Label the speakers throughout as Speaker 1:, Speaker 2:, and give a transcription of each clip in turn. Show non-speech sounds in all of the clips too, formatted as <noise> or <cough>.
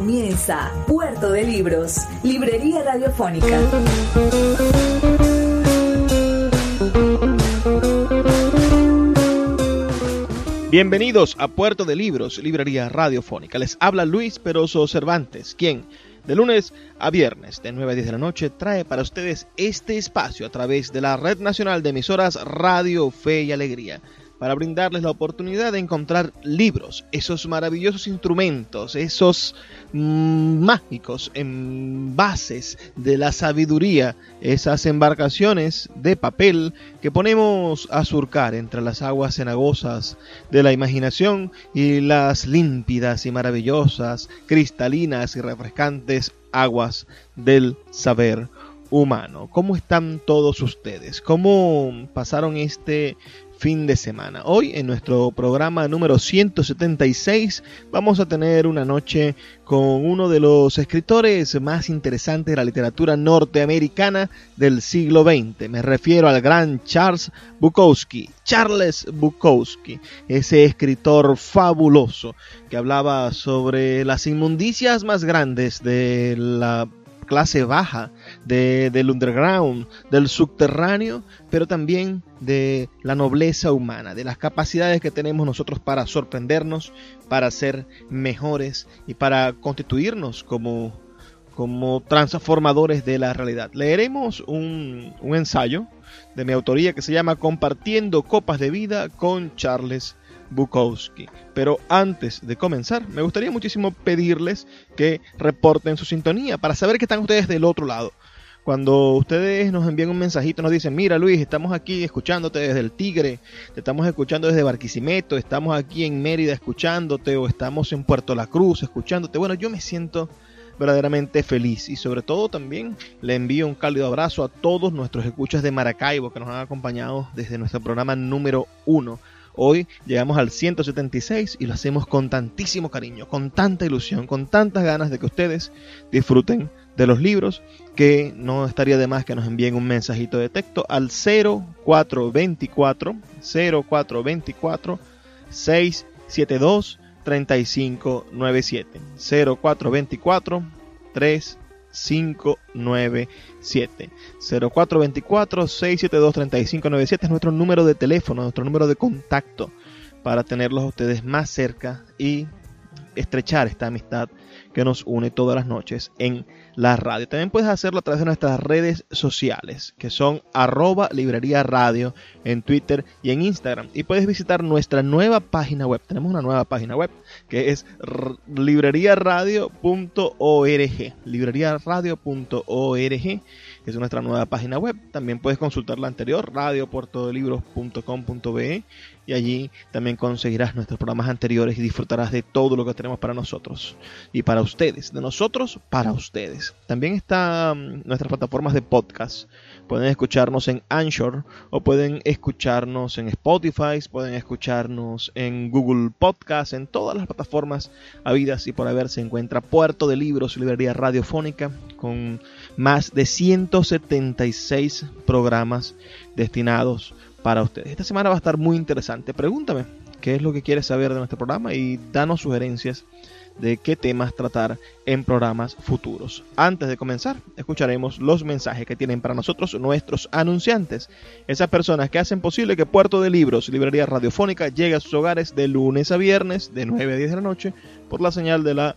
Speaker 1: Comienza Puerto de Libros, Librería Radiofónica.
Speaker 2: Bienvenidos a Puerto de Libros, Librería Radiofónica. Les habla Luis Peroso Cervantes, quien de lunes a viernes de 9 a 10 de la noche trae para ustedes este espacio a través de la Red Nacional de Emisoras Radio Fe y Alegría para brindarles la oportunidad de encontrar libros, esos maravillosos instrumentos, esos mm, mágicos envases de la sabiduría, esas embarcaciones de papel que ponemos a surcar entre las aguas cenagosas de la imaginación y las límpidas y maravillosas, cristalinas y refrescantes aguas del saber humano. ¿Cómo están todos ustedes? ¿Cómo pasaron este fin de semana. Hoy en nuestro programa número 176 vamos a tener una noche con uno de los escritores más interesantes de la literatura norteamericana del siglo XX. Me refiero al gran Charles Bukowski. Charles Bukowski, ese escritor fabuloso que hablaba sobre las inmundicias más grandes de la clase baja, de, del underground, del subterráneo, pero también de la nobleza humana, de las capacidades que tenemos nosotros para sorprendernos, para ser mejores y para constituirnos como, como transformadores de la realidad. Leeremos un, un ensayo de mi autoría que se llama Compartiendo Copas de Vida con Charles Bukowski. Pero antes de comenzar, me gustaría muchísimo pedirles que reporten su sintonía para saber que están ustedes del otro lado. Cuando ustedes nos envían un mensajito, nos dicen, mira Luis, estamos aquí escuchándote desde el Tigre, te estamos escuchando desde Barquisimeto, estamos aquí en Mérida escuchándote o estamos en Puerto La Cruz escuchándote. Bueno, yo me siento verdaderamente feliz y sobre todo también le envío un cálido abrazo a todos nuestros escuchas de Maracaibo que nos han acompañado desde nuestro programa número uno Hoy llegamos al 176 y lo hacemos con tantísimo cariño, con tanta ilusión, con tantas ganas de que ustedes disfruten de los libros que no estaría de más que nos envíen un mensajito de texto al 0424 0424 672 3597 0424 3 597 0424 672 3597 es nuestro número de teléfono, nuestro número de contacto para tenerlos a ustedes más cerca y estrechar esta amistad que nos une todas las noches en la radio. También puedes hacerlo a través de nuestras redes sociales, que son arroba librería radio en Twitter y en Instagram. Y puedes visitar nuestra nueva página web. Tenemos una nueva página web que es libreriaradio.org. Libreriaradio.org es nuestra nueva página web. También puedes consultar la anterior, radioportodelibros.com.be y allí también conseguirás nuestros programas anteriores y disfrutarás de todo lo que tenemos para nosotros y para ustedes, de nosotros para ustedes. También están nuestras plataformas de podcast. Pueden escucharnos en Anchor o pueden escucharnos en Spotify, pueden escucharnos en Google Podcast, en todas las plataformas habidas y por haber se encuentra Puerto de Libros, librería radiofónica con más de 176 programas destinados para ustedes. Esta semana va a estar muy interesante. Pregúntame qué es lo que quieres saber de nuestro programa y danos sugerencias de qué temas tratar en programas futuros. Antes de comenzar, escucharemos los mensajes que tienen para nosotros nuestros anunciantes, esas personas que hacen posible que Puerto de Libros, Librería Radiofónica, llegue a sus hogares de lunes a viernes, de 9 a 10 de la noche, por la señal de la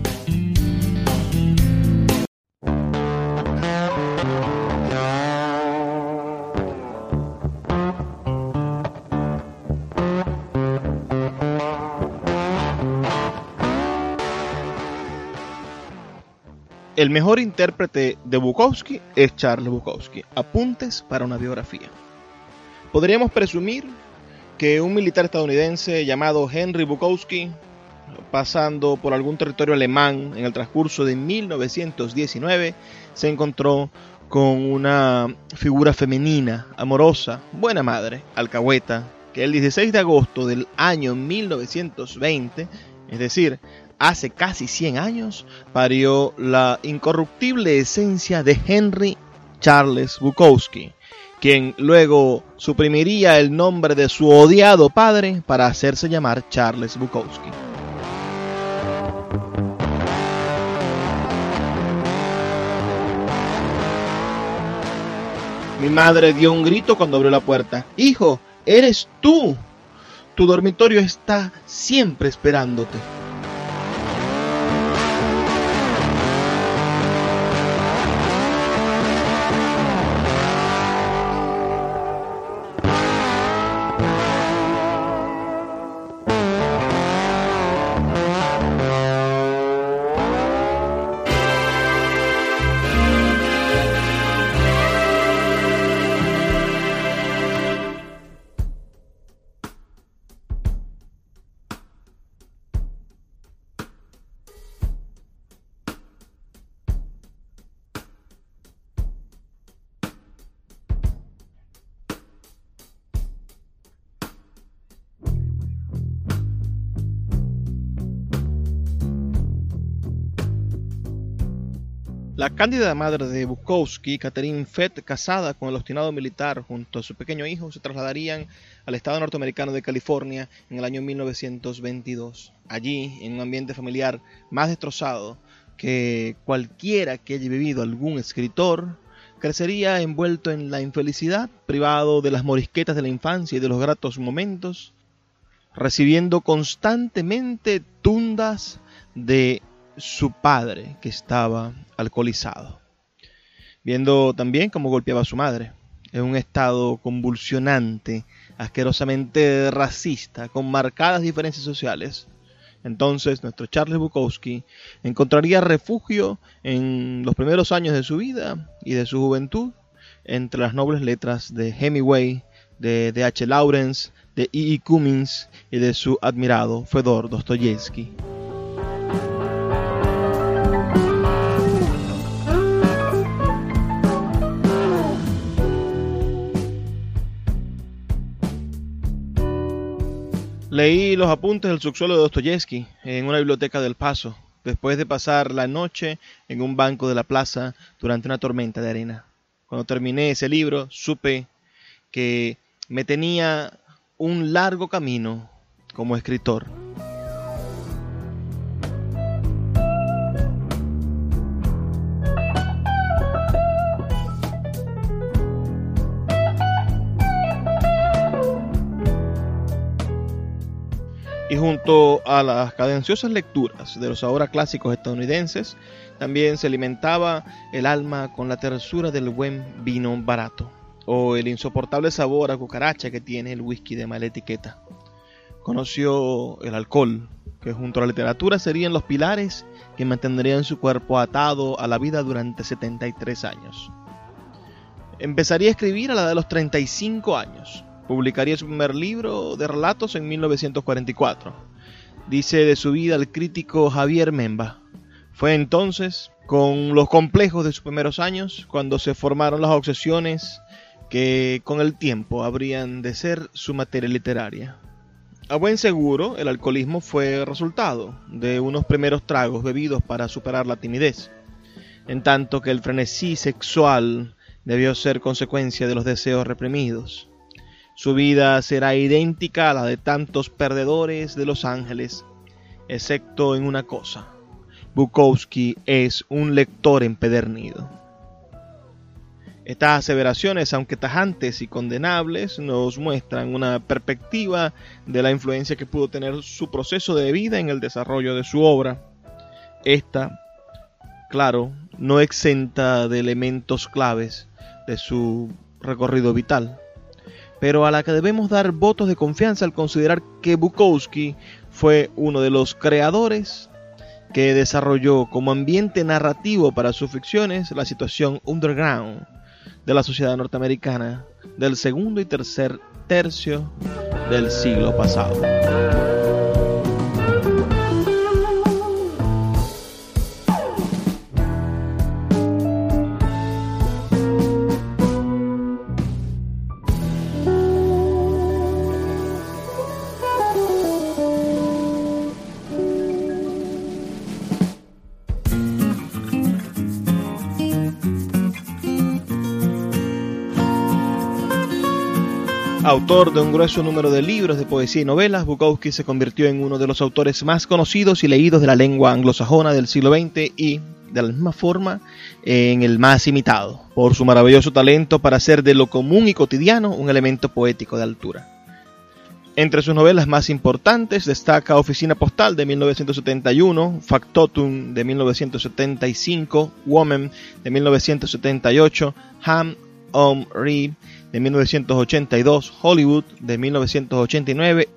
Speaker 2: El mejor intérprete de Bukowski es Charles Bukowski. Apuntes para una biografía. Podríamos presumir que un militar estadounidense llamado Henry Bukowski, pasando por algún territorio alemán en el transcurso de 1919, se encontró con una figura femenina, amorosa, buena madre, alcahueta, que el 16 de agosto del año 1920, es decir, hace casi 100 años, parió la incorruptible esencia de Henry Charles Bukowski, quien luego suprimiría el nombre de su odiado padre para hacerse llamar Charles Bukowski. Mi madre dio un grito cuando abrió la puerta. Hijo, eres tú. Tu dormitorio está siempre esperándote. La cándida madre de Bukowski, Catherine Fett, casada con el obstinado militar junto a su pequeño hijo, se trasladarían al estado norteamericano de California en el año 1922. Allí, en un ambiente familiar más destrozado que cualquiera que haya vivido algún escritor, crecería envuelto en la infelicidad, privado de las morisquetas de la infancia y de los gratos momentos, recibiendo constantemente tundas de su padre que estaba alcoholizado, viendo también cómo golpeaba a su madre, en un estado convulsionante, asquerosamente racista, con marcadas diferencias sociales. Entonces nuestro Charles Bukowski encontraría refugio en los primeros años de su vida y de su juventud entre las nobles letras de Hemingway, de D. H. Lawrence, de E. E. Cummings y de su admirado Fedor Dostoyevsky. Leí los apuntes del subsuelo de Dostoyevsky en una biblioteca del Paso, después de pasar la noche en un banco de la plaza durante una tormenta de arena. Cuando terminé ese libro, supe que me tenía un largo camino como escritor. Y junto a las cadenciosas lecturas de los ahora clásicos estadounidenses, también se alimentaba el alma con la tersura del buen vino barato o el insoportable sabor a cucaracha que tiene el whisky de mala etiqueta. Conoció el alcohol, que junto a la literatura serían los pilares que mantendrían su cuerpo atado a la vida durante 73 años. Empezaría a escribir a la edad de los 35 años, Publicaría su primer libro de relatos en 1944. Dice de su vida el crítico Javier Memba. Fue entonces, con los complejos de sus primeros años, cuando se formaron las obsesiones que con el tiempo habrían de ser su materia literaria. A buen seguro, el alcoholismo fue resultado de unos primeros tragos bebidos para superar la timidez. en tanto que el frenesí sexual debió ser consecuencia de los deseos reprimidos. Su vida será idéntica a la de tantos perdedores de Los Ángeles, excepto en una cosa. Bukowski es un lector empedernido. Estas aseveraciones, aunque tajantes y condenables, nos muestran una perspectiva de la influencia que pudo tener su proceso de vida en el desarrollo de su obra. Esta, claro, no exenta de elementos claves de su recorrido vital, pero a la que debemos dar votos de confianza al considerar que Bukowski fue uno de los creadores que desarrolló como ambiente narrativo para sus ficciones la situación underground de la sociedad norteamericana del segundo y tercer tercio del siglo pasado. Autor de un grueso número de libros de poesía y novelas, Bukowski se convirtió en uno de los autores más conocidos y leídos de la lengua anglosajona del siglo XX y, de la misma forma, en el más imitado, por su maravilloso talento para hacer de lo común y cotidiano un elemento poético de altura. Entre sus novelas más importantes destaca Oficina Postal de 1971, Factotum de 1975, Woman de 1978, Ham on Reed de 1982, Hollywood de 1989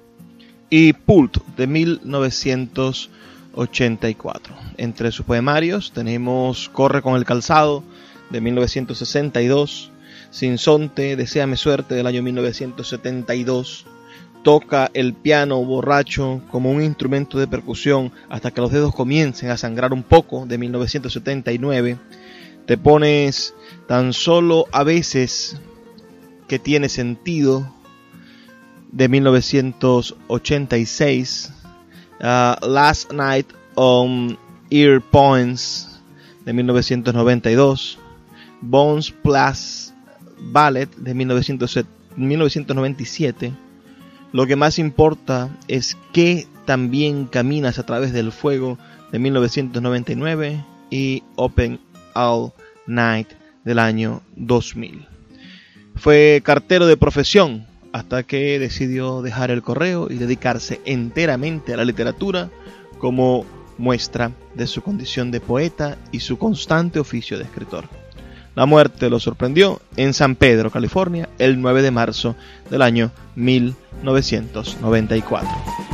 Speaker 2: y Pult de 1984. Entre sus poemarios tenemos Corre con el calzado de 1962, Sinsonte, Deseame suerte del año 1972, Toca el piano borracho como un instrumento de percusión hasta que los dedos comiencen a sangrar un poco de 1979, Te pones tan solo a veces que tiene sentido de 1986, uh, Last Night on Ear Points de 1992, Bones Plus Ballet de 1997. Lo que más importa es que también caminas a través del fuego de 1999 y Open All Night del año 2000. Fue cartero de profesión hasta que decidió dejar el correo y dedicarse enteramente a la literatura como muestra de su condición de poeta y su constante oficio de escritor. La muerte lo sorprendió en San Pedro, California, el 9 de marzo del año 1994.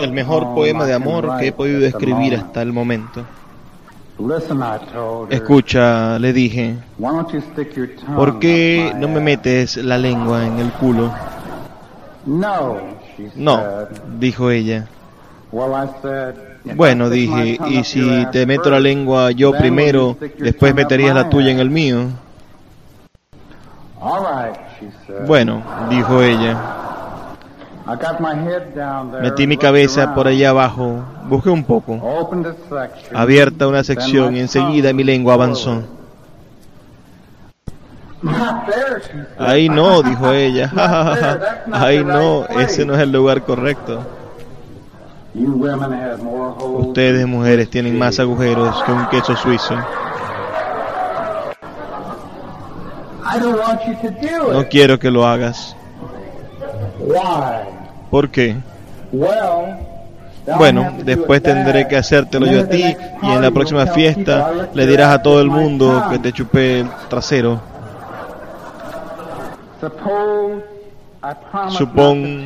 Speaker 2: El mejor poema de amor que he podido escribir hasta el momento. Escucha, le dije, ¿por qué no me metes la lengua en el culo? No, dijo ella. Bueno, dije, ¿y si te meto la lengua yo primero, después meterías la tuya en el mío? Bueno, dijo ella. Metí mi cabeza por allá abajo, busqué un poco. Abierta una sección y enseguida mi lengua avanzó. Ahí no, dijo <laughs> ella. <laughs> Ahí no, ese no es el lugar correcto. Ustedes mujeres tienen más agujeros que un queso suizo. No quiero que lo hagas. ¿Por qué? Bueno, después tendré que hacértelo yo a ti y en la próxima fiesta le dirás a todo el mundo que te chupé el trasero. Supón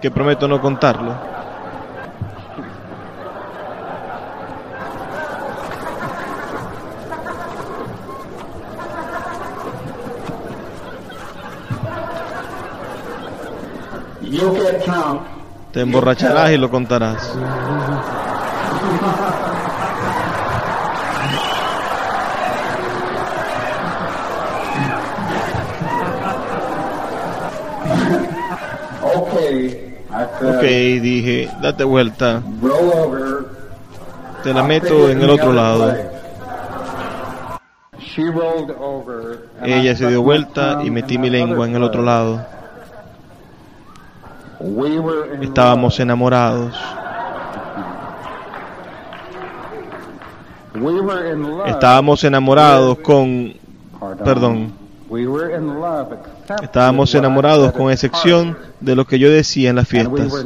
Speaker 2: que prometo no contarlo. Te emborracharás y lo contarás. Ok, dije, date vuelta. Te la meto en el otro lado. Ella se dio vuelta y metí mi lengua en el otro lado. Estábamos enamorados. Estábamos enamorados con... Perdón. Estábamos enamorados con excepción de lo que yo decía en las fiestas.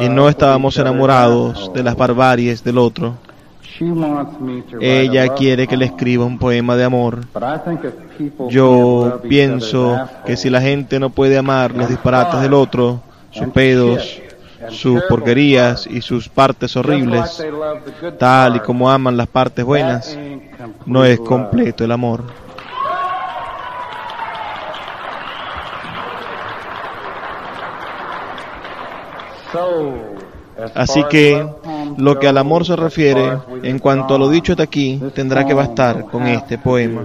Speaker 2: Y no estábamos enamorados de las barbaries del otro. Ella quiere que le escriba un poema de amor. Yo pienso que si la gente no puede amar los disparates del otro, sus pedos, sus porquerías y sus partes horribles, tal y como aman las partes buenas, no es completo el amor. Así que lo que al amor se refiere, en cuanto a lo dicho hasta aquí, tendrá que bastar con este poema.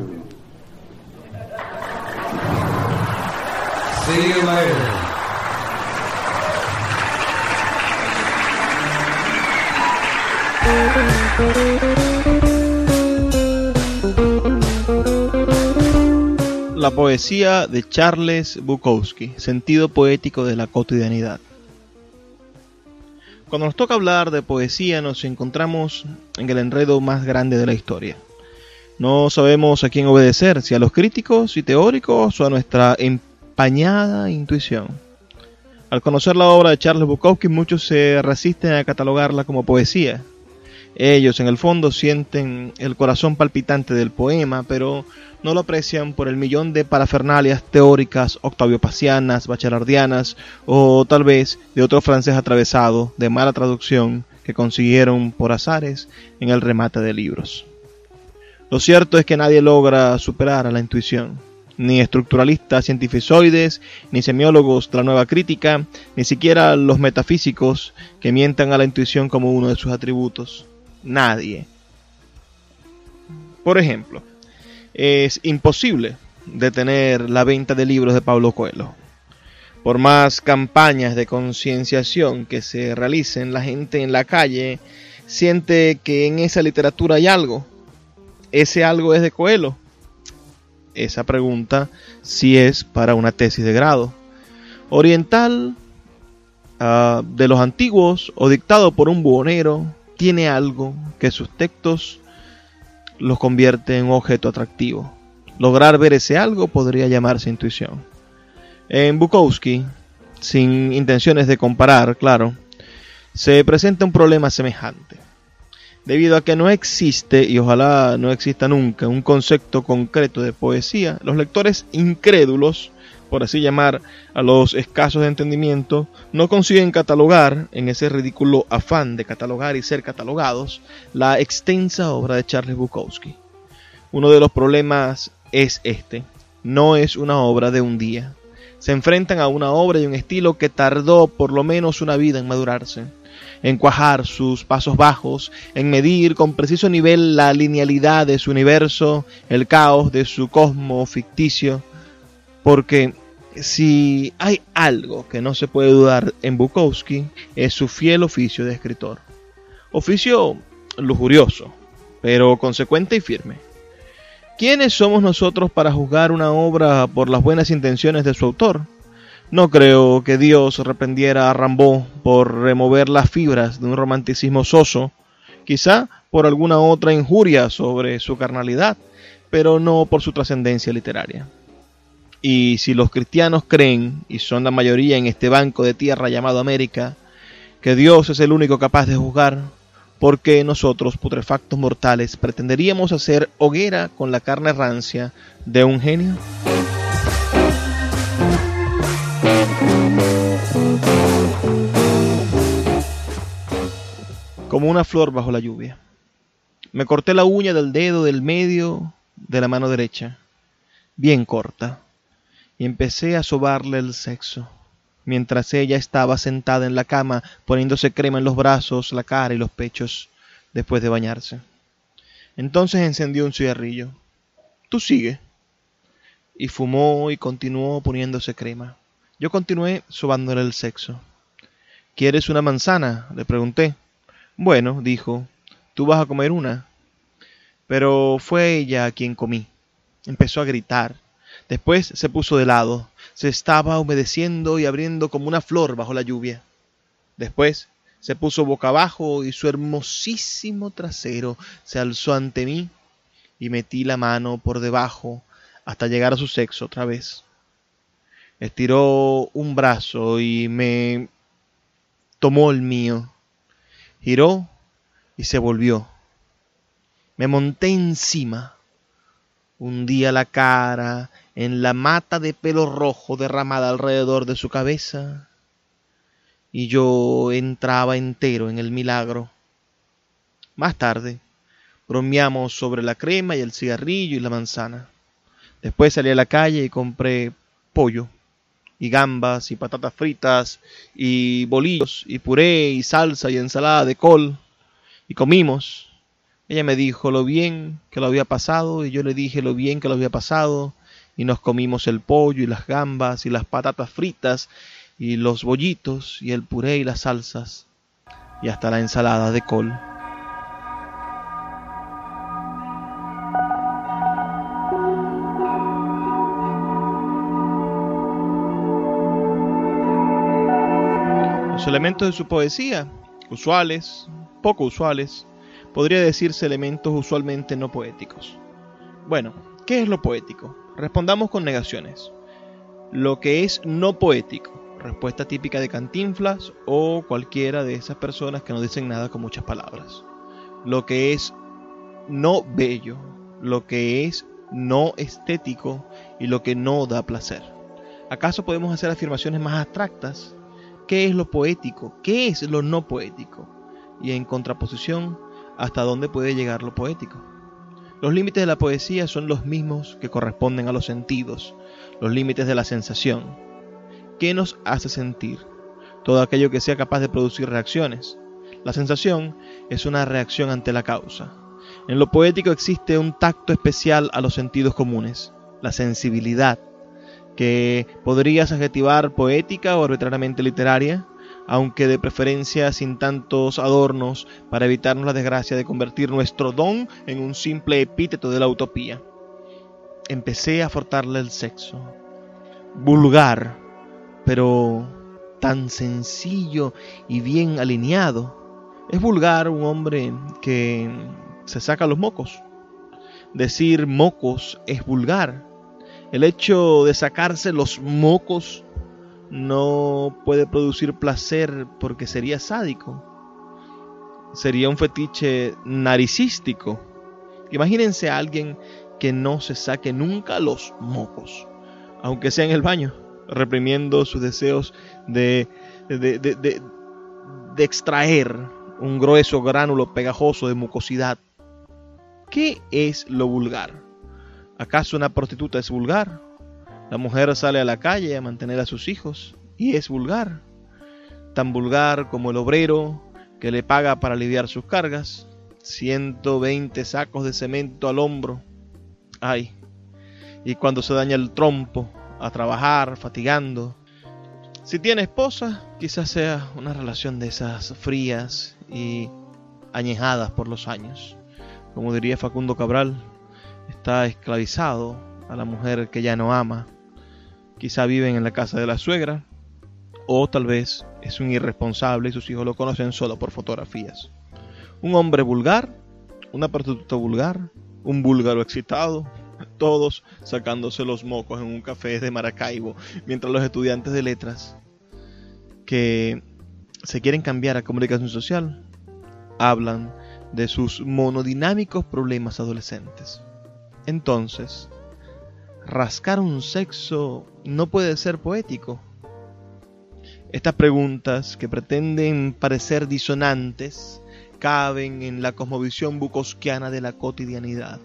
Speaker 2: La poesía de Charles Bukowski, sentido poético de la cotidianidad. Cuando nos toca hablar de poesía nos encontramos en el enredo más grande de la historia. No sabemos a quién obedecer, si a los críticos y teóricos o a nuestra empañada intuición. Al conocer la obra de Charles Bukowski muchos se resisten a catalogarla como poesía, ellos en el fondo sienten el corazón palpitante del poema, pero no lo aprecian por el millón de parafernalias teóricas octaviopasianas, bachelardianas o tal vez de otro francés atravesado de mala traducción que consiguieron por azares en el remate de libros. Lo cierto es que nadie logra superar a la intuición, ni estructuralistas cientificoides, ni semiólogos de la nueva crítica, ni siquiera los metafísicos que mientan a la intuición como uno de sus atributos nadie. Por ejemplo, es imposible detener la venta de libros de Pablo Coelho. Por más campañas de concienciación que se realicen, la gente en la calle siente que en esa literatura hay algo. ¿Ese algo es de Coelho? Esa pregunta si es para una tesis de grado. Oriental, ah, de los antiguos o dictado por un buhonero tiene algo que sus textos los convierte en objeto atractivo. Lograr ver ese algo podría llamarse intuición. En Bukowski, sin intenciones de comparar, claro, se presenta un problema semejante. Debido a que no existe, y ojalá no exista nunca, un concepto concreto de poesía, los lectores incrédulos por así llamar, a los escasos de entendimiento, no consiguen catalogar, en ese ridículo afán de catalogar y ser catalogados, la extensa obra de Charles Bukowski. Uno de los problemas es este, no es una obra de un día. Se enfrentan a una obra y un estilo que tardó por lo menos una vida en madurarse, en cuajar sus pasos bajos, en medir con preciso nivel la linealidad de su universo, el caos de su cosmo ficticio, porque si hay algo que no se puede dudar en Bukowski, es su fiel oficio de escritor. Oficio lujurioso, pero consecuente y firme. ¿Quiénes somos nosotros para juzgar una obra por las buenas intenciones de su autor? No creo que Dios reprendiera a Rambaud por remover las fibras de un romanticismo soso, quizá por alguna otra injuria sobre su carnalidad, pero no por su trascendencia literaria. Y si los cristianos creen, y son la mayoría en este banco de tierra llamado América, que Dios es el único capaz de juzgar, ¿por qué nosotros, putrefactos mortales, pretenderíamos hacer hoguera con la carne rancia de un genio? Como una flor bajo la lluvia. Me corté la uña del dedo del medio de la mano derecha, bien corta, y empecé a sobarle el sexo, mientras ella estaba sentada en la cama poniéndose crema en los brazos, la cara y los pechos después de bañarse. Entonces encendió un cigarrillo. Tú sigue. Y fumó y continuó poniéndose crema. Yo continué sobándole el sexo. ¿Quieres una manzana? le pregunté. Bueno, dijo, tú vas a comer una. Pero fue ella a quien comí. Empezó a gritar. Después se puso de lado. Se estaba humedeciendo y abriendo como una flor bajo la lluvia. Después se puso boca abajo y su hermosísimo trasero se alzó ante mí y metí la mano por debajo hasta llegar a su sexo otra vez. Estiró un brazo y me tomó el mío, giró y se volvió. Me monté encima, hundí la cara en la mata de pelo rojo derramada alrededor de su cabeza y yo entraba entero en el milagro. Más tarde, bromeamos sobre la crema y el cigarrillo y la manzana. Después salí a la calle y compré pollo, y gambas, y patatas fritas, y bolillos, y puré, y salsa, y ensalada de col. Y comimos. Ella me dijo lo bien que lo había pasado, y yo le dije lo bien que lo había pasado, y nos comimos el pollo, y las gambas, y las patatas fritas, y los bollitos y el puré y las salsas y hasta la ensalada de col. Los elementos de su poesía, usuales, poco usuales, podría decirse elementos usualmente no poéticos. Bueno, ¿qué es lo poético? Respondamos con negaciones. Lo que es no poético respuesta típica de Cantinflas o cualquiera de esas personas que no dicen nada con muchas palabras. Lo que es no bello, lo que es no estético y lo que no da placer. ¿Acaso podemos hacer afirmaciones más abstractas? ¿Qué es lo poético? ¿Qué es lo no poético? Y en contraposición, ¿hasta dónde puede llegar lo poético? Los límites de la poesía son los mismos que corresponden a los sentidos, los límites de la sensación, ¿Qué nos hace sentir? Todo aquello que sea capaz de producir reacciones. La sensación es una reacción ante la causa. En lo poético existe un tacto especial a los sentidos comunes, la sensibilidad, que podrías adjetivar poética o arbitrariamente literaria, aunque de preferencia sin tantos adornos para evitarnos la desgracia de convertir nuestro don en un simple epíteto de la utopía. Empecé a fortarle el sexo. Vulgar, pero tan sencillo y bien alineado. Es vulgar un hombre que se saca los mocos. Decir mocos es vulgar. El hecho de sacarse los mocos no puede producir placer porque sería sádico. Sería un fetiche naricístico. Imagínense a alguien que no se saque nunca los mocos, aunque sea en el baño reprimiendo sus deseos de, de, extraer un grueso gránulo pegajoso de mucosidad. ¿Qué es lo vulgar? ¿Acaso una prostituta es vulgar? La mujer sale a la calle a mantener a sus hijos y es vulgar. Tan vulgar como el obrero que le paga para aliviar sus cargas. 120 sacos de cemento al hombro. Ay. Y cuando se daña el trompo, a trabajar, fatigando. Si tiene esposa, quizás sea una relación de esas frías y añejadas por los años. Como diría Facundo Cabral, está esclavizado a la mujer que ya no ama. Quizá viven en la casa de la suegra, o tal vez es un irresponsable y sus hijos lo conocen solo por fotografías. Un hombre vulgar, una prostituta vulgar, un búlgaro excitado, todos sacándose los mocos en un café de Maracaibo, mientras los estudiantes de letras que se quieren cambiar a comunicación social hablan de sus monodinámicos problemas adolescentes. Entonces, ¿rascar un sexo no puede ser poético? Estas preguntas, que pretenden parecer disonantes, caben en la cosmovisión bukowskiana de la cotidianidad.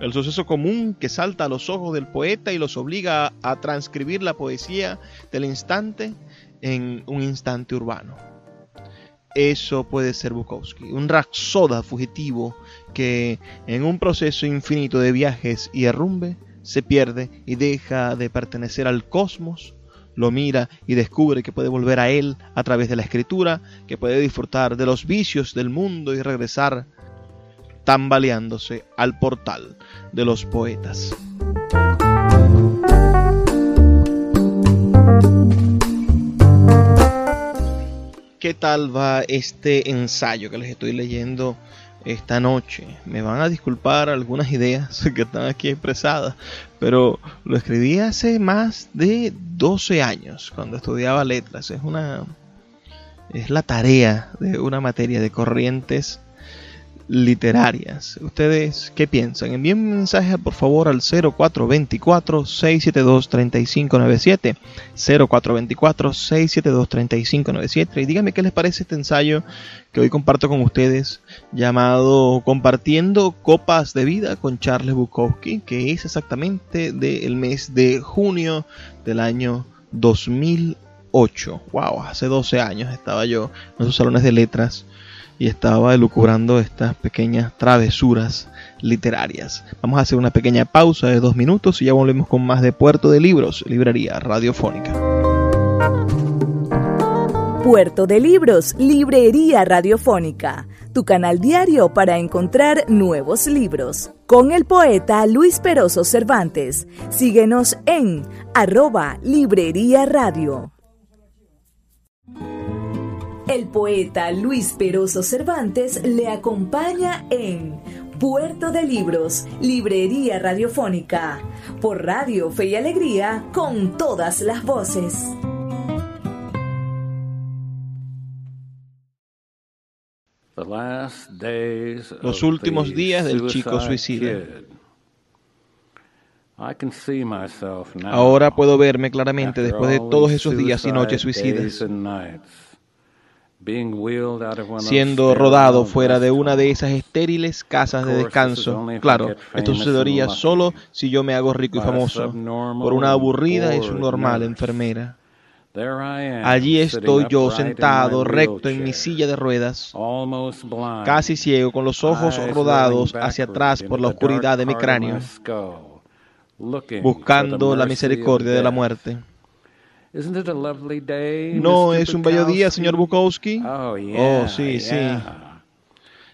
Speaker 2: El suceso común que salta a los ojos del poeta y los obliga a transcribir la poesía del instante en un instante urbano. Eso puede ser Bukowski, un rapsoda fugitivo que en un proceso infinito de viajes y arrumbe se pierde y deja de pertenecer al cosmos, lo mira y descubre que puede volver a él a través de la escritura, que puede disfrutar de los vicios del mundo y regresar tambaleándose al portal de los poetas. ¿Qué tal va este ensayo que les estoy leyendo esta noche? Me van a disculpar algunas ideas <laughs> que están aquí expresadas, pero lo escribí hace más de 12 años cuando estudiaba letras. Es una es la tarea de una materia de corrientes literarias. ¿Ustedes qué piensan? Envíen un mensaje por favor al 0424-672-3597. 0424-672-3597 y díganme qué les parece este ensayo que hoy comparto con ustedes llamado Compartiendo Copas de Vida con Charles Bukowski, que es exactamente del mes de junio del año 2008. Wow, hace 12 años estaba yo en esos salones de letras y estaba elucubrando estas pequeñas travesuras literarias. Vamos a hacer una pequeña pausa de dos minutos y ya volvemos con más de Puerto de Libros, librería radiofónica.
Speaker 1: Puerto de Libros, librería radiofónica, tu canal diario para encontrar nuevos libros. Con el poeta Luis Peroso Cervantes. Síguenos en arroba librería radio. El poeta Luis Peroso Cervantes le acompaña en Puerto de Libros, Librería Radiofónica, por Radio Fe y Alegría, con todas las voces.
Speaker 2: Los últimos días del chico suicida. Ahora puedo verme claramente después de todos esos días y noches suicidas siendo rodado fuera de una de esas estériles casas de descanso. Claro, esto sucedería solo si yo me hago rico y famoso por una aburrida y normal enfermera. Allí estoy yo sentado recto en mi silla de ruedas, casi ciego, con los ojos rodados hacia atrás por la oscuridad de mi cráneo, buscando la misericordia de la muerte. ¿No es un bello día, señor Bukowski? Oh, oh sí, sí.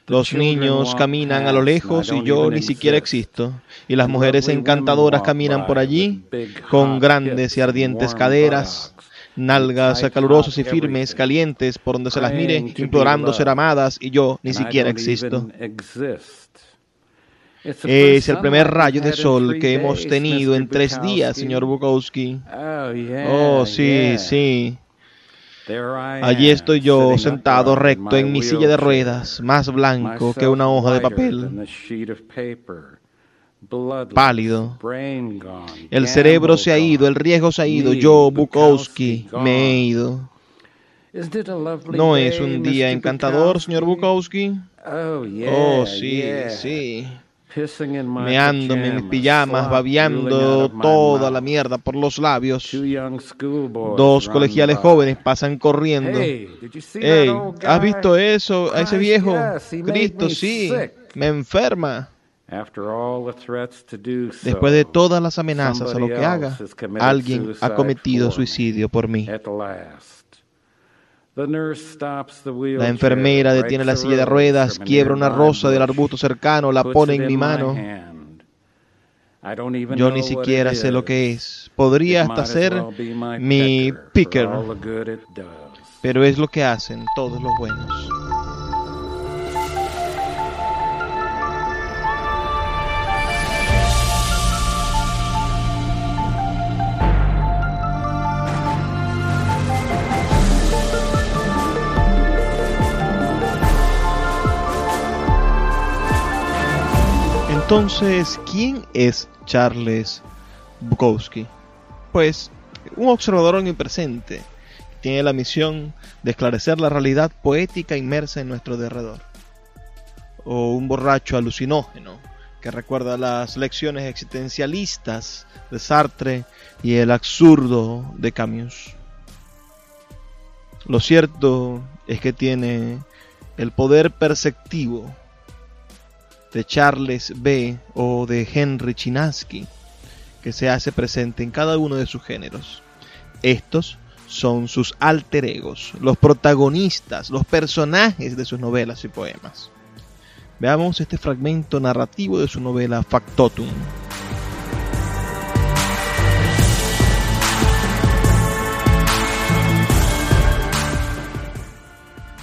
Speaker 2: Los niños caminan a lo lejos y yo ni siquiera existo. Y las mujeres encantadoras caminan por allí con grandes y ardientes caderas, nalgas calurosas y firmes, calientes por donde se las mire, implorando ser amadas y yo ni siquiera existo. Es el primer rayo de sol que hemos tenido en tres días, señor Bukowski. Oh, sí, sí. Allí estoy yo sentado recto en mi silla de ruedas, más blanco que una hoja de papel, pálido. El cerebro se ha ido, el riesgo se ha ido, yo, Bukowski, me he ido. ¿No es un día encantador, señor Bukowski? Oh, sí, sí meándome en mis pijamas, babeando toda la mierda por los labios. Dos colegiales jóvenes pasan corriendo. Hey, ¿has visto eso? A ese viejo. Cristo, sí, me enferma. Después de todas las amenazas a lo que haga, alguien ha cometido suicidio por mí. La enfermera detiene la silla de ruedas, quiebra una rosa del arbusto cercano, la pone en mi mano. Yo ni siquiera sé lo que es. Podría hasta ser mi picker, pero es lo que hacen todos los buenos. Entonces, ¿quién es Charles Bukowski? Pues un observador omnipresente tiene la misión de esclarecer la realidad poética inmersa en nuestro derredor. O un borracho alucinógeno que recuerda las lecciones existencialistas de Sartre y el absurdo de Camus. Lo cierto es que tiene el poder perceptivo de Charles B. o de Henry Chinaski, que se hace presente en cada uno de sus géneros. Estos son sus alter egos, los protagonistas, los personajes de sus novelas y poemas. Veamos este fragmento narrativo de su novela Factotum.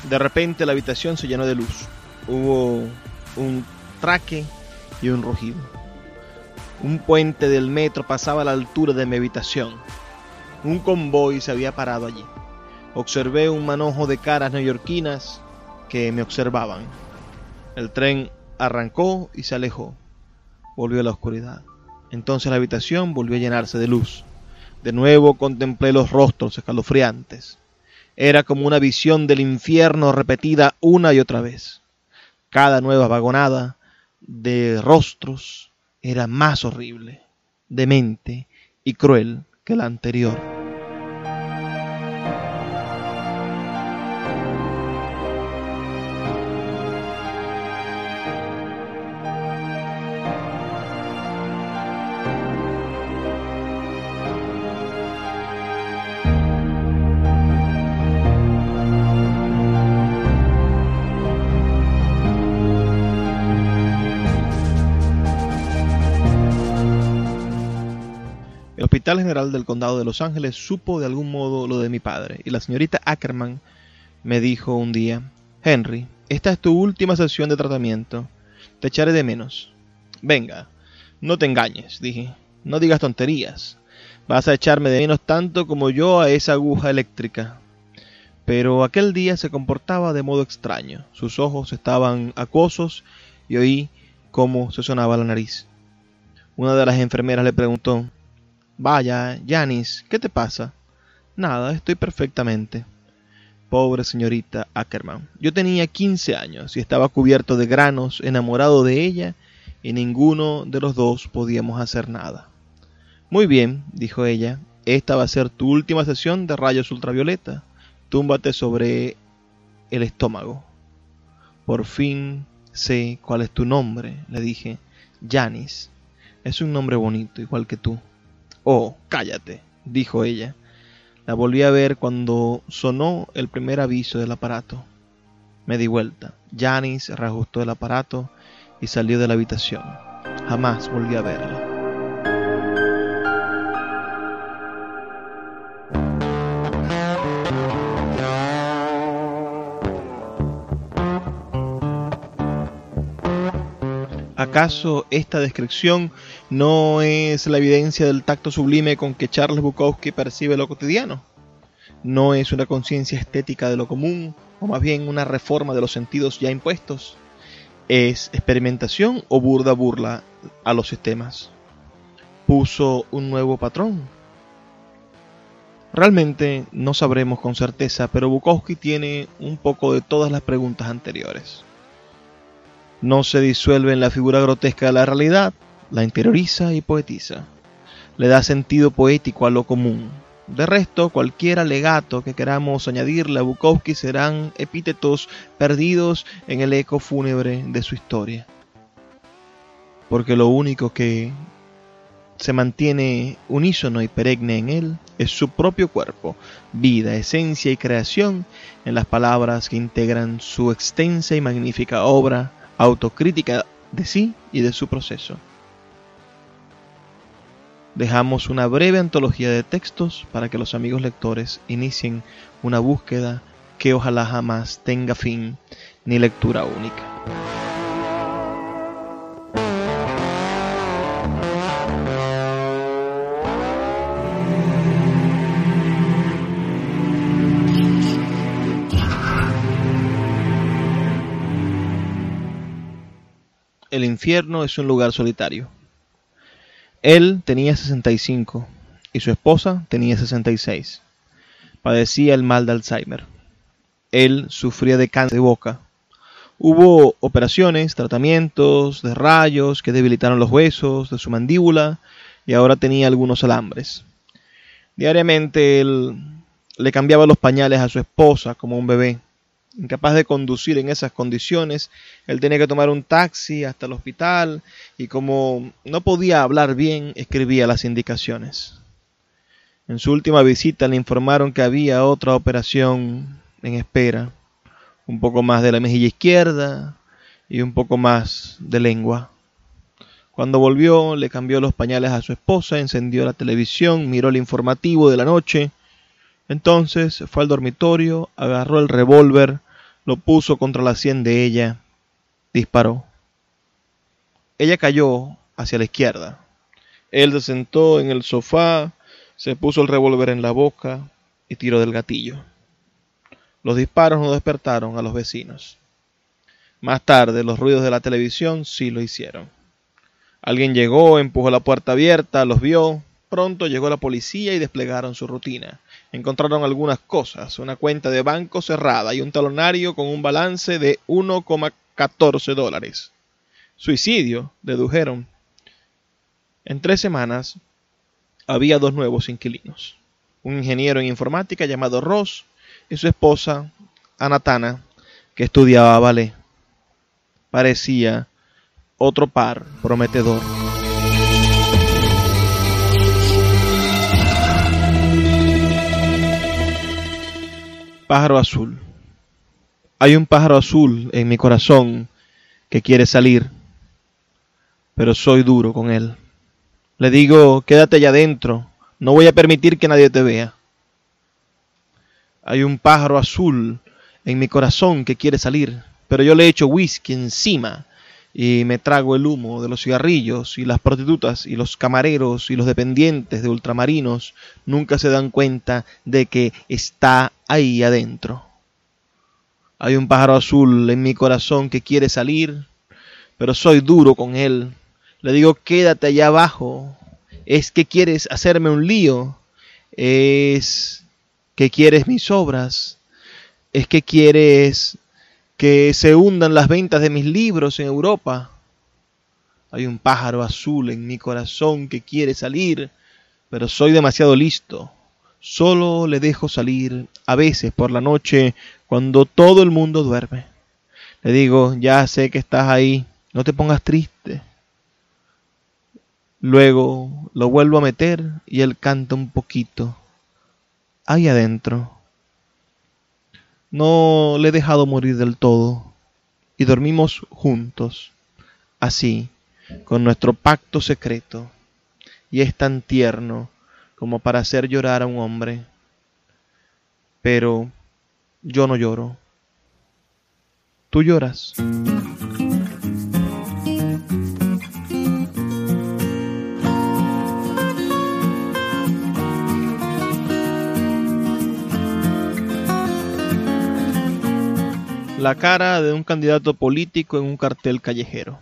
Speaker 2: De repente la habitación se llenó de luz. Hubo un y un rugido. Un puente del metro pasaba a la altura de mi habitación. Un convoy se había parado allí. Observé un manojo de caras neoyorquinas que me observaban. El tren arrancó y se alejó. Volvió a la oscuridad. Entonces la habitación volvió a llenarse de luz. De nuevo contemplé los rostros escalofriantes. Era como una visión del infierno repetida una y otra vez. Cada nueva vagonada de rostros era más horrible, demente y cruel que la anterior. General del Condado de Los Ángeles supo de algún modo lo de mi padre, y la señorita Ackerman me dijo un día, Henry, esta es tu última sesión de tratamiento. Te echaré de menos. Venga, no te engañes, dije. No digas tonterías. Vas a echarme de menos tanto como yo a esa aguja eléctrica. Pero aquel día se comportaba de modo extraño. Sus ojos estaban acuosos y oí cómo se sonaba la nariz. Una de las enfermeras le preguntó Vaya, Janis, ¿qué te pasa? Nada, estoy perfectamente. Pobre señorita Ackerman. Yo tenía 15 años y estaba cubierto de granos, enamorado de ella, y ninguno de los dos podíamos hacer nada. Muy bien, dijo ella, esta va a ser tu última sesión de rayos ultravioleta. Túmbate sobre el estómago. Por fin sé cuál es tu nombre, le dije. Janis. Es un nombre bonito, igual que tú. Oh, cállate, dijo ella. La volví a ver cuando sonó el primer aviso del aparato. Me di vuelta. Janice reajustó el aparato y salió de la habitación. Jamás volví a verla. ¿Acaso esta descripción no es la evidencia del tacto sublime con que Charles Bukowski percibe lo cotidiano? ¿No es una conciencia estética de lo común, o más bien una reforma de los sentidos ya impuestos? ¿Es experimentación o burda burla a los sistemas? ¿Puso un nuevo patrón? Realmente no sabremos con certeza, pero Bukowski tiene un poco de todas las preguntas anteriores no se disuelve en la figura grotesca de la realidad, la interioriza y poetiza. Le da sentido poético a lo común. De resto, cualquier alegato que queramos añadirle a Bukowski serán epítetos perdidos en el eco fúnebre de su historia. Porque lo único que se mantiene unísono y perenne en él es su propio cuerpo, vida, esencia y creación en las palabras que integran su extensa y magnífica obra autocrítica de sí y de su proceso. Dejamos una breve antología de textos para que los amigos lectores inicien una búsqueda que ojalá jamás tenga fin ni lectura única. Infierno es un lugar solitario. Él tenía 65 y su esposa tenía 66. Padecía el mal de Alzheimer. Él sufría de cáncer de boca. Hubo operaciones, tratamientos de rayos que debilitaron los huesos de su mandíbula y ahora tenía algunos alambres. Diariamente él le cambiaba los pañales a su esposa como un bebé. Incapaz de conducir en esas condiciones, él tenía que tomar un taxi hasta el hospital y como no podía hablar bien, escribía las indicaciones. En su última visita le informaron que había otra operación en espera, un poco más de la mejilla izquierda y un poco más de lengua. Cuando volvió, le cambió los pañales a su esposa, encendió la televisión, miró el informativo de la noche. Entonces fue al dormitorio, agarró el revólver, lo puso contra la sien de ella, disparó. Ella cayó hacia la izquierda. Él se sentó en el sofá, se puso el revólver en la boca y tiró del gatillo. Los disparos no despertaron a los vecinos. Más tarde, los ruidos de la televisión sí lo hicieron. Alguien llegó, empujó la puerta abierta, los vio. Pronto llegó la policía y desplegaron su rutina. Encontraron algunas cosas, una cuenta de banco cerrada y un talonario con un balance de 1,14 dólares. Suicidio, dedujeron. En tres semanas había dos nuevos inquilinos. Un ingeniero en informática llamado Ross y su esposa, Anatana, que estudiaba ballet. Parecía otro par prometedor. Pájaro azul. Hay un pájaro azul en mi corazón que quiere salir, pero soy duro con él. Le digo, quédate allá adentro, no voy a permitir que nadie te vea. Hay un pájaro azul en mi corazón que quiere salir, pero yo le echo whisky encima y me trago el humo de los cigarrillos y las prostitutas y los camareros y los dependientes de ultramarinos nunca se dan cuenta de que está ahí adentro. Hay un pájaro azul en mi corazón que quiere salir, pero soy duro con él. Le digo, quédate allá abajo. Es que quieres hacerme un lío. Es que quieres mis obras. Es que quieres que se hundan las ventas de mis libros en Europa. Hay un pájaro azul en mi corazón que quiere salir, pero soy demasiado listo. Solo le dejo salir a veces por la noche cuando todo el mundo duerme. Le digo, ya sé que estás ahí, no te pongas triste. Luego lo vuelvo a meter y él canta un poquito. Ahí adentro. No le he dejado morir del todo y dormimos juntos, así, con nuestro pacto secreto, y es tan tierno como para hacer llorar a un hombre. Pero yo no lloro. Tú lloras. La cara de un candidato político en un cartel callejero.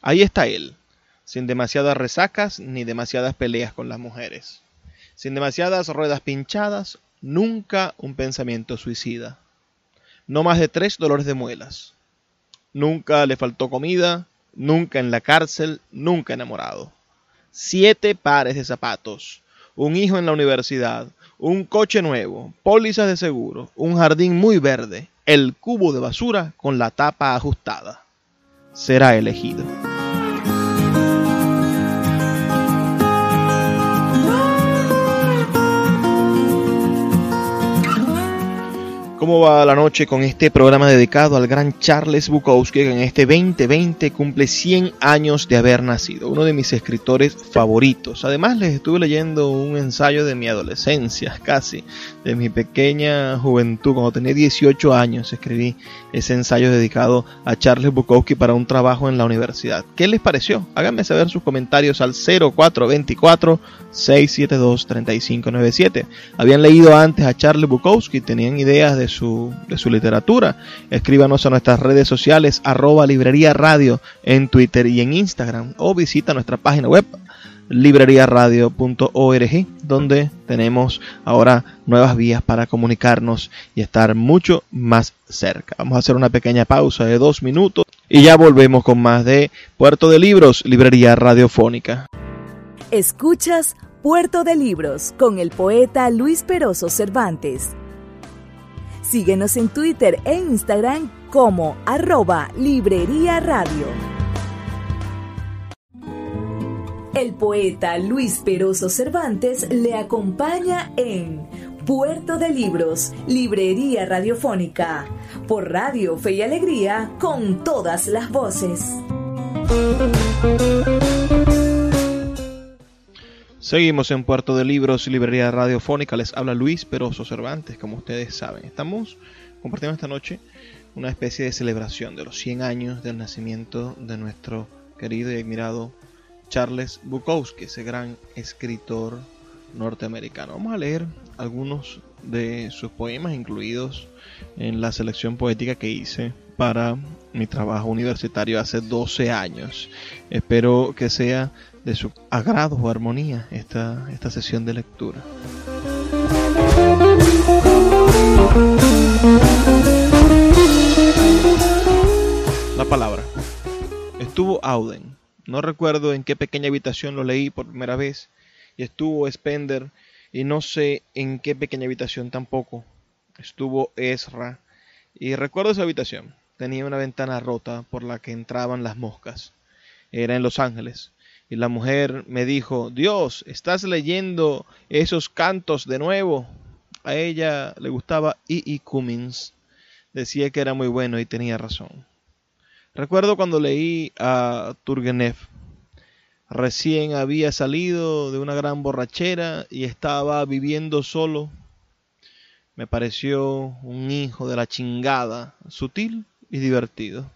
Speaker 2: Ahí está él, sin demasiadas resacas ni demasiadas peleas con las mujeres, sin demasiadas ruedas pinchadas, nunca un pensamiento suicida, no más de tres dolores de muelas, nunca le faltó comida, nunca en la cárcel, nunca enamorado, siete pares de zapatos, un hijo en la universidad, un coche nuevo, pólizas de seguro, un jardín muy verde, el cubo de basura con la tapa ajustada. Será elegido. ¿Cómo va la noche con este programa dedicado al gran Charles Bukowski que en este 2020 cumple 100 años de haber nacido? Uno de mis escritores favoritos. Además les estuve leyendo un ensayo de mi adolescencia, <laughs> casi, de mi pequeña juventud. Cuando tenía 18 años escribí ese ensayo dedicado a Charles Bukowski para un trabajo en la universidad. ¿Qué les pareció? Háganme saber sus comentarios al 0424 672 3597. Habían leído antes a Charles Bukowski, tenían ideas de su, de su literatura. Escríbanos a nuestras redes sociales, arroba librería radio en Twitter y en Instagram, o visita nuestra página web libreriaradio.org, donde tenemos ahora nuevas vías para comunicarnos y estar mucho más cerca. Vamos a hacer una pequeña pausa de dos minutos y ya volvemos con más de Puerto de Libros, Librería Radiofónica.
Speaker 1: Escuchas Puerto de Libros con el poeta Luis Peroso Cervantes. Síguenos en Twitter e Instagram como arroba Librería Radio. El poeta Luis Peroso Cervantes le acompaña en Puerto de Libros, Librería Radiofónica, por Radio Fe y Alegría, con todas las voces.
Speaker 2: Seguimos en Puerto de Libros, Librería Radiofónica. Les habla Luis Peroso Cervantes, como ustedes saben. Estamos compartiendo esta noche una especie de celebración de los 100 años del nacimiento de nuestro querido y admirado Charles Bukowski, ese gran escritor norteamericano. Vamos a leer algunos de sus poemas incluidos en la selección poética que hice para mi trabajo universitario hace 12 años. Espero que sea de su agrado o armonía esta, esta sesión de lectura. La palabra. Estuvo Auden no recuerdo en qué pequeña habitación lo leí por primera vez. Y estuvo Spender. Y no sé en qué pequeña habitación tampoco. Estuvo Ezra. Y recuerdo esa habitación. Tenía una ventana rota por la que entraban las moscas. Era en Los Ángeles. Y la mujer me dijo, Dios, ¿estás leyendo esos cantos de nuevo? A ella le gustaba E. E. Cummings. Decía que era muy bueno y tenía razón. Recuerdo cuando leí a Turgenev. Recién había salido de una gran borrachera y estaba viviendo solo. Me pareció un hijo de la chingada, sutil y divertido.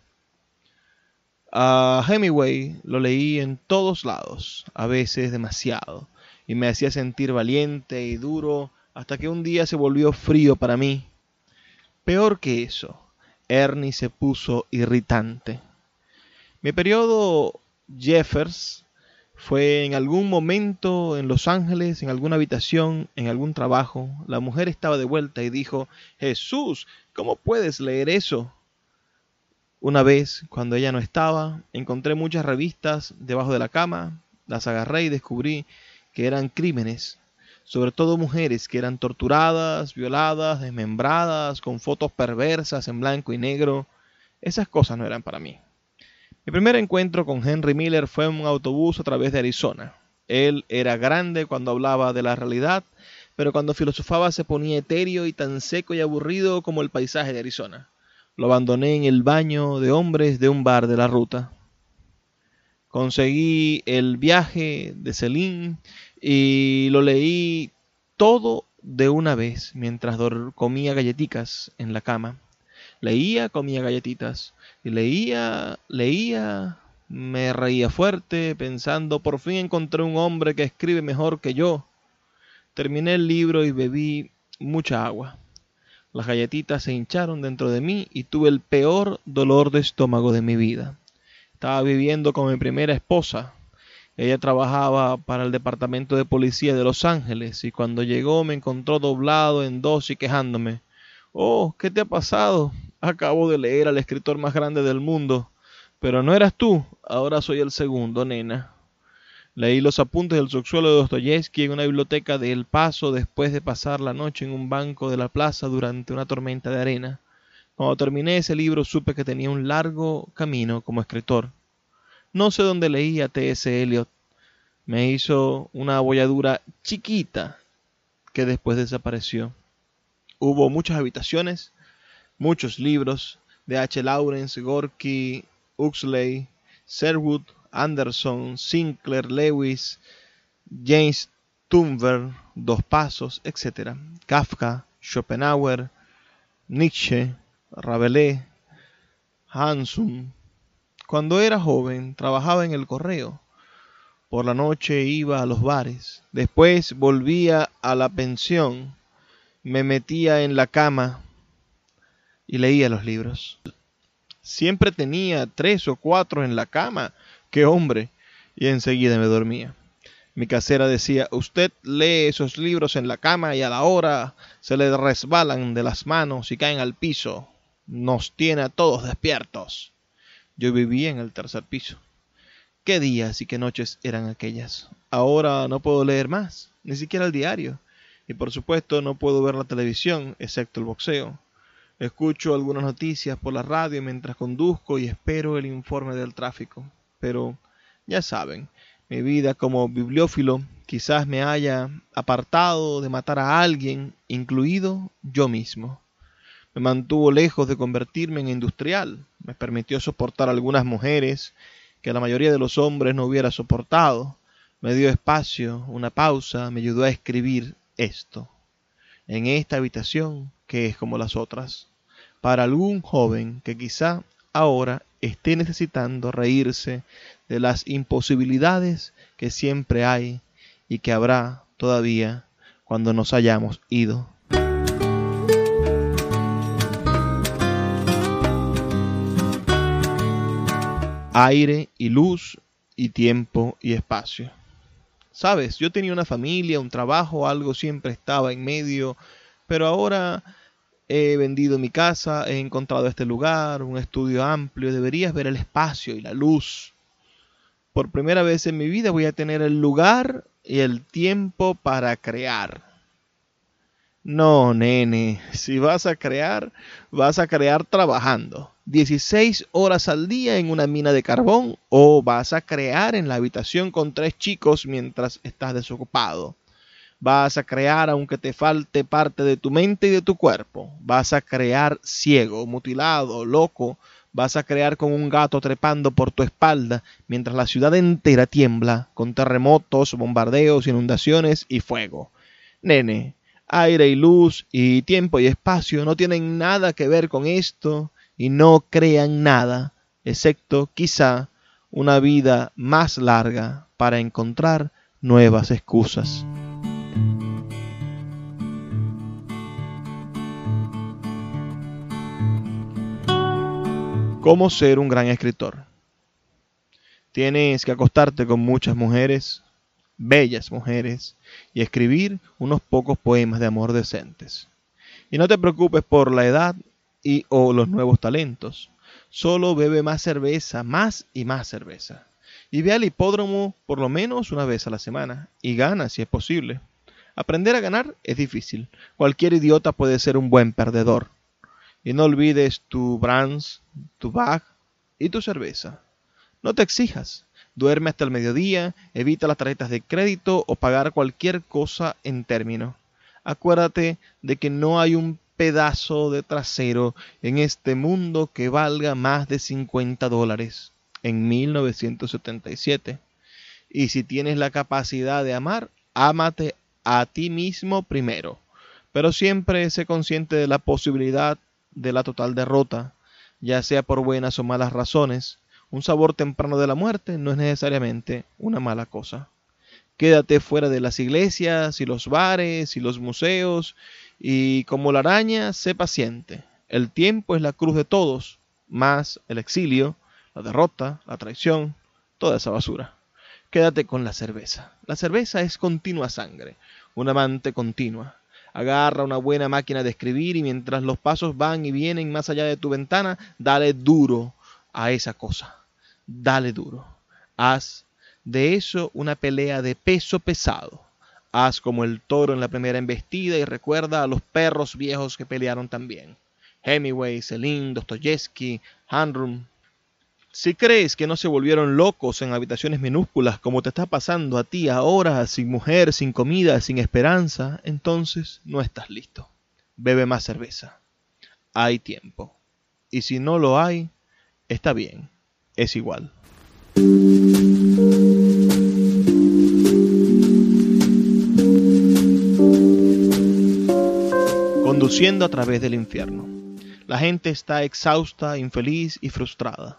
Speaker 2: A Hemingway lo leí en todos lados, a veces demasiado, y me hacía sentir valiente y duro hasta que un día se volvió frío para mí. Peor que eso, Ernie se puso irritante. Mi periodo Jeffers fue en algún momento en Los Ángeles, en alguna habitación, en algún trabajo. La mujer estaba de vuelta y dijo, Jesús, ¿cómo puedes leer eso? Una vez, cuando ella no estaba, encontré muchas revistas debajo de la cama, las agarré y descubrí que eran crímenes sobre todo mujeres que eran torturadas, violadas, desmembradas, con fotos perversas en blanco y negro. Esas cosas no eran para mí. Mi primer encuentro con Henry Miller fue en un autobús a través de Arizona. Él era grande cuando hablaba de la realidad, pero cuando filosofaba se ponía etéreo y tan seco y aburrido como el paisaje de Arizona. Lo abandoné en el baño de hombres de un bar de la ruta. Conseguí el viaje de Celine y lo leí todo de una vez mientras comía galletitas en la cama. Leía, comía galletitas. Y leía, leía, me reía fuerte pensando, por fin encontré un hombre que escribe mejor que yo. Terminé el libro y bebí mucha agua. Las galletitas se hincharon dentro de mí y tuve el peor dolor de estómago de mi vida. Estaba viviendo con mi primera esposa, ella trabajaba para el departamento de policía de Los Ángeles y cuando llegó me encontró doblado en dos y quejándome. Oh, ¿qué te ha pasado? Acabo de leer al escritor más grande del mundo. Pero no eras tú, ahora soy el segundo, nena. Leí los apuntes del subsuelo de Dostoyevsky en una biblioteca de El Paso después de pasar la noche en un banco de la plaza durante una tormenta de arena. Cuando terminé ese libro supe que tenía un largo camino como escritor. No sé dónde leí a T.S. Eliot. Me hizo una abolladura chiquita que después desapareció. Hubo muchas habitaciones, muchos libros de H. Lawrence, Gorky, Huxley, Sherwood, Anderson, Sinclair, Lewis, James Tumber, Dos Pasos, etc. Kafka, Schopenhauer, Nietzsche, Rabelais, Hansun, cuando era joven trabajaba en el correo. Por la noche iba a los bares. Después volvía a la pensión. Me metía en la cama y leía los libros. Siempre tenía tres o cuatro en la cama. ¡Qué hombre! Y enseguida me dormía. Mi casera decía, usted lee esos libros en la cama y a la hora se le resbalan de las manos y caen al piso. Nos tiene a todos despiertos. Yo vivía en el tercer piso. Qué días y qué noches eran aquellas. Ahora no puedo leer más, ni siquiera el diario. Y por supuesto no puedo ver la televisión, excepto el boxeo. Escucho algunas noticias por la radio mientras conduzco y espero el informe del tráfico. Pero, ya saben, mi vida como bibliófilo quizás me haya apartado de matar a alguien, incluido yo mismo. Me mantuvo lejos de convertirme en industrial. Me permitió soportar algunas mujeres que la mayoría de los hombres no hubiera soportado. Me dio espacio, una pausa, me ayudó a escribir esto. En esta habitación que es como las otras, para algún joven que quizá ahora esté necesitando reírse de las imposibilidades que siempre hay y que habrá todavía cuando nos hayamos ido. Aire y luz y tiempo y espacio. Sabes, yo tenía una familia, un trabajo, algo siempre estaba en medio, pero ahora he vendido mi casa, he encontrado este lugar, un estudio amplio, deberías ver el espacio y la luz. Por primera vez en mi vida voy a tener el lugar y el tiempo para crear. No, nene, si vas a crear, vas a crear trabajando. 16 horas al día en una mina de carbón o vas a crear en la habitación con tres chicos mientras estás desocupado. Vas a crear aunque te falte parte de tu mente y de tu cuerpo. Vas a crear ciego, mutilado, loco. Vas a crear con un gato trepando por tu espalda mientras la ciudad entera tiembla con terremotos, bombardeos, inundaciones y fuego. Nene, aire y luz y tiempo y espacio no tienen nada que ver con esto y no crean nada, excepto quizá una vida más larga para encontrar nuevas excusas. ¿Cómo ser un gran escritor? Tienes que acostarte con muchas mujeres, bellas mujeres, y escribir unos pocos poemas de amor decentes. Y no te preocupes por la edad y o los nuevos talentos. Solo bebe más cerveza, más y más cerveza. Y ve al hipódromo por lo menos una vez a la semana. Y gana si es posible. Aprender a ganar es difícil. Cualquier idiota puede ser un buen perdedor. Y no olvides tu Brands, tu Bag y tu cerveza. No te exijas. Duerme hasta el mediodía, evita las tarjetas de crédito o pagar cualquier cosa en término. Acuérdate de que no hay un pedazo de trasero en este mundo que valga más de 50 dólares en 1977. Y si tienes la capacidad de amar, ámate a ti mismo primero. Pero siempre sé consciente de la posibilidad de la total derrota, ya sea por buenas o malas razones, un sabor temprano de la muerte no es necesariamente una mala cosa. Quédate fuera de las iglesias y los bares y los museos y como la araña, sé paciente. El tiempo es la cruz de todos, más el exilio, la derrota, la traición, toda esa basura. Quédate con la cerveza. La cerveza es continua sangre, un amante continua. Agarra una buena máquina de escribir y mientras los pasos van y vienen más allá de tu ventana, dale duro a esa cosa dale duro. Haz de eso una pelea de peso pesado. Haz como el toro en la primera embestida y recuerda a los perros viejos que pelearon también. Hemingway, Celine, Dostoyevsky, Hanrum. Si crees que no se volvieron locos en habitaciones minúsculas como te está pasando a ti ahora, sin mujer, sin comida, sin esperanza, entonces no estás listo. Bebe más cerveza. Hay tiempo. Y si no lo hay, está bien es igual. Conduciendo a través del infierno. La gente está exhausta, infeliz y frustrada.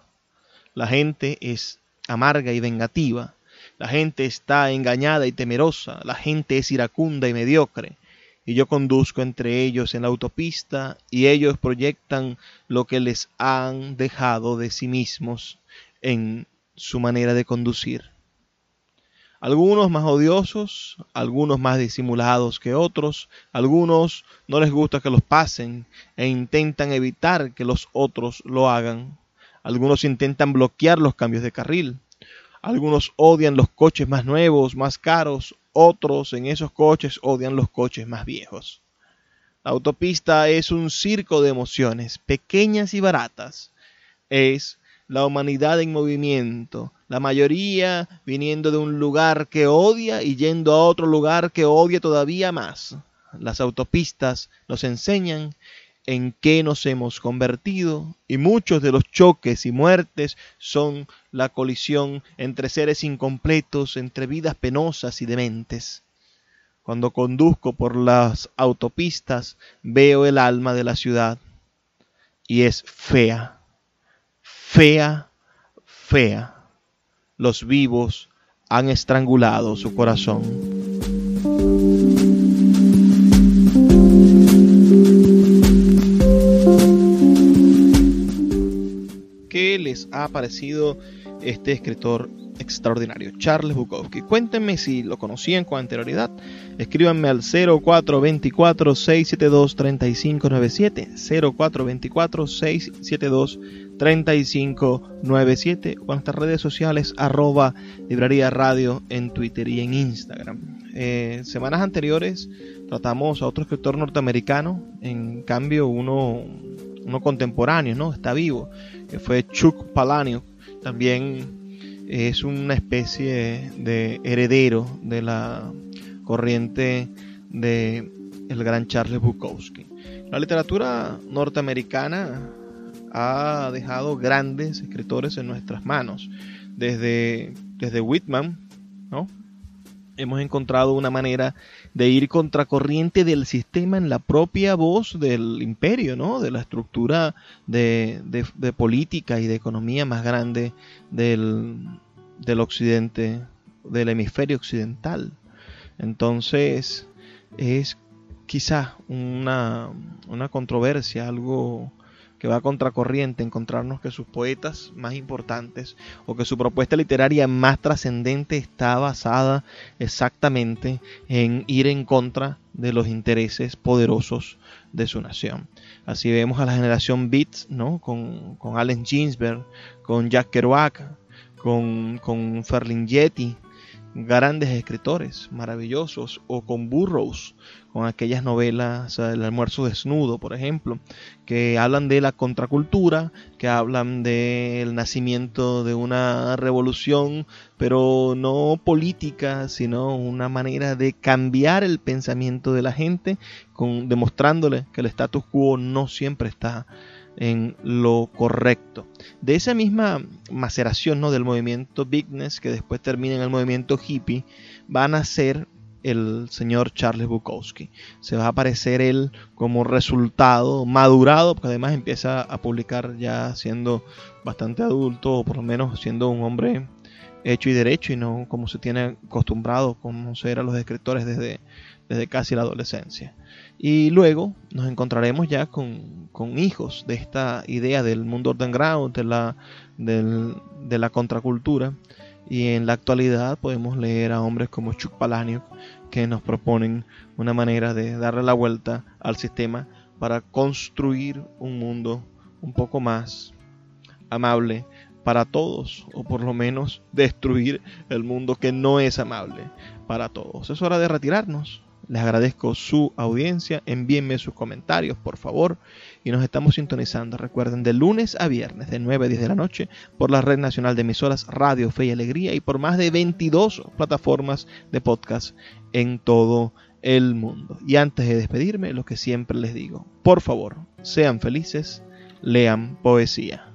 Speaker 2: La gente es amarga y vengativa. La gente está engañada y temerosa. La gente es iracunda y mediocre. Y yo conduzco entre ellos en la autopista y ellos proyectan lo que les han dejado de sí mismos en su manera de conducir. Algunos más odiosos, algunos más disimulados que otros, algunos no les gusta que los pasen e intentan evitar que los otros lo hagan. Algunos intentan bloquear los cambios de carril. Algunos odian los coches más nuevos, más caros, otros en esos coches odian los coches más viejos. La autopista es un circo de emociones, pequeñas y baratas. Es la humanidad en movimiento, la mayoría viniendo de un lugar que odia y yendo a otro lugar que odia todavía más. Las autopistas nos enseñan en qué nos hemos convertido y muchos de los choques y muertes son la colisión entre seres incompletos, entre vidas penosas y dementes. Cuando conduzco por las autopistas veo el alma de la ciudad y es fea, fea, fea. Los vivos han estrangulado su corazón. les ha parecido este escritor extraordinario, Charles Bukowski. Cuéntenme si lo conocían con anterioridad. Escríbanme al 0424-672-3597. 0424-672-3597 o en nuestras redes sociales arroba librería radio en Twitter y en Instagram. Eh, semanas anteriores tratamos a otro escritor norteamericano, en cambio uno, uno contemporáneo, ¿no? Está vivo que fue Chuck Palahniuk, también es una especie de heredero de la corriente de el gran Charles Bukowski. La literatura norteamericana ha dejado grandes escritores en nuestras manos, desde, desde Whitman, ¿no? Hemos encontrado una manera de ir contracorriente del sistema en la propia voz del imperio, ¿no? De la estructura de, política y de economía más grande del, del occidente, del hemisferio occidental. Entonces, es quizá una, una controversia, algo que va a contracorriente, encontrarnos que sus poetas más importantes o que su propuesta literaria más trascendente está basada exactamente en ir en contra de los intereses poderosos de su nación. Así vemos a la generación Beats, ¿no? con, con Allen Ginsberg, con Jack Kerouac, con, con Ferlinghetti, grandes escritores maravillosos, o con Burroughs, con aquellas novelas, El almuerzo desnudo, por ejemplo, que hablan de la contracultura, que hablan del nacimiento de una revolución, pero no política, sino una manera de cambiar el pensamiento de la gente, con, demostrándole que el status quo no siempre está en lo correcto. De esa misma maceración ¿no? del movimiento Bigness, que después termina en el movimiento hippie, va a nacer el señor Charles Bukowski. Se va a aparecer él como resultado madurado, porque además empieza a publicar ya siendo bastante adulto, o por lo menos siendo un hombre hecho y derecho, y no como se tiene acostumbrado conocer a los escritores desde, desde casi la adolescencia. Y luego nos encontraremos ya con, hijos de esta idea del mundo underground, de la, de la contracultura. Y en la actualidad podemos leer a hombres como Chuck Palahniuk que nos proponen una manera de darle la vuelta al sistema para construir un mundo un poco más amable para todos, o por lo menos destruir el mundo que no es amable para todos. Es hora de retirarnos. Les agradezco su audiencia. Envíenme sus comentarios, por favor. Y nos estamos sintonizando, recuerden, de lunes a viernes, de 9 a 10 de la noche, por la Red Nacional de Emisoras Radio Fe y Alegría y por más de 22 plataformas de podcast en todo el mundo. Y antes de despedirme, lo que siempre les digo, por favor, sean felices, lean poesía.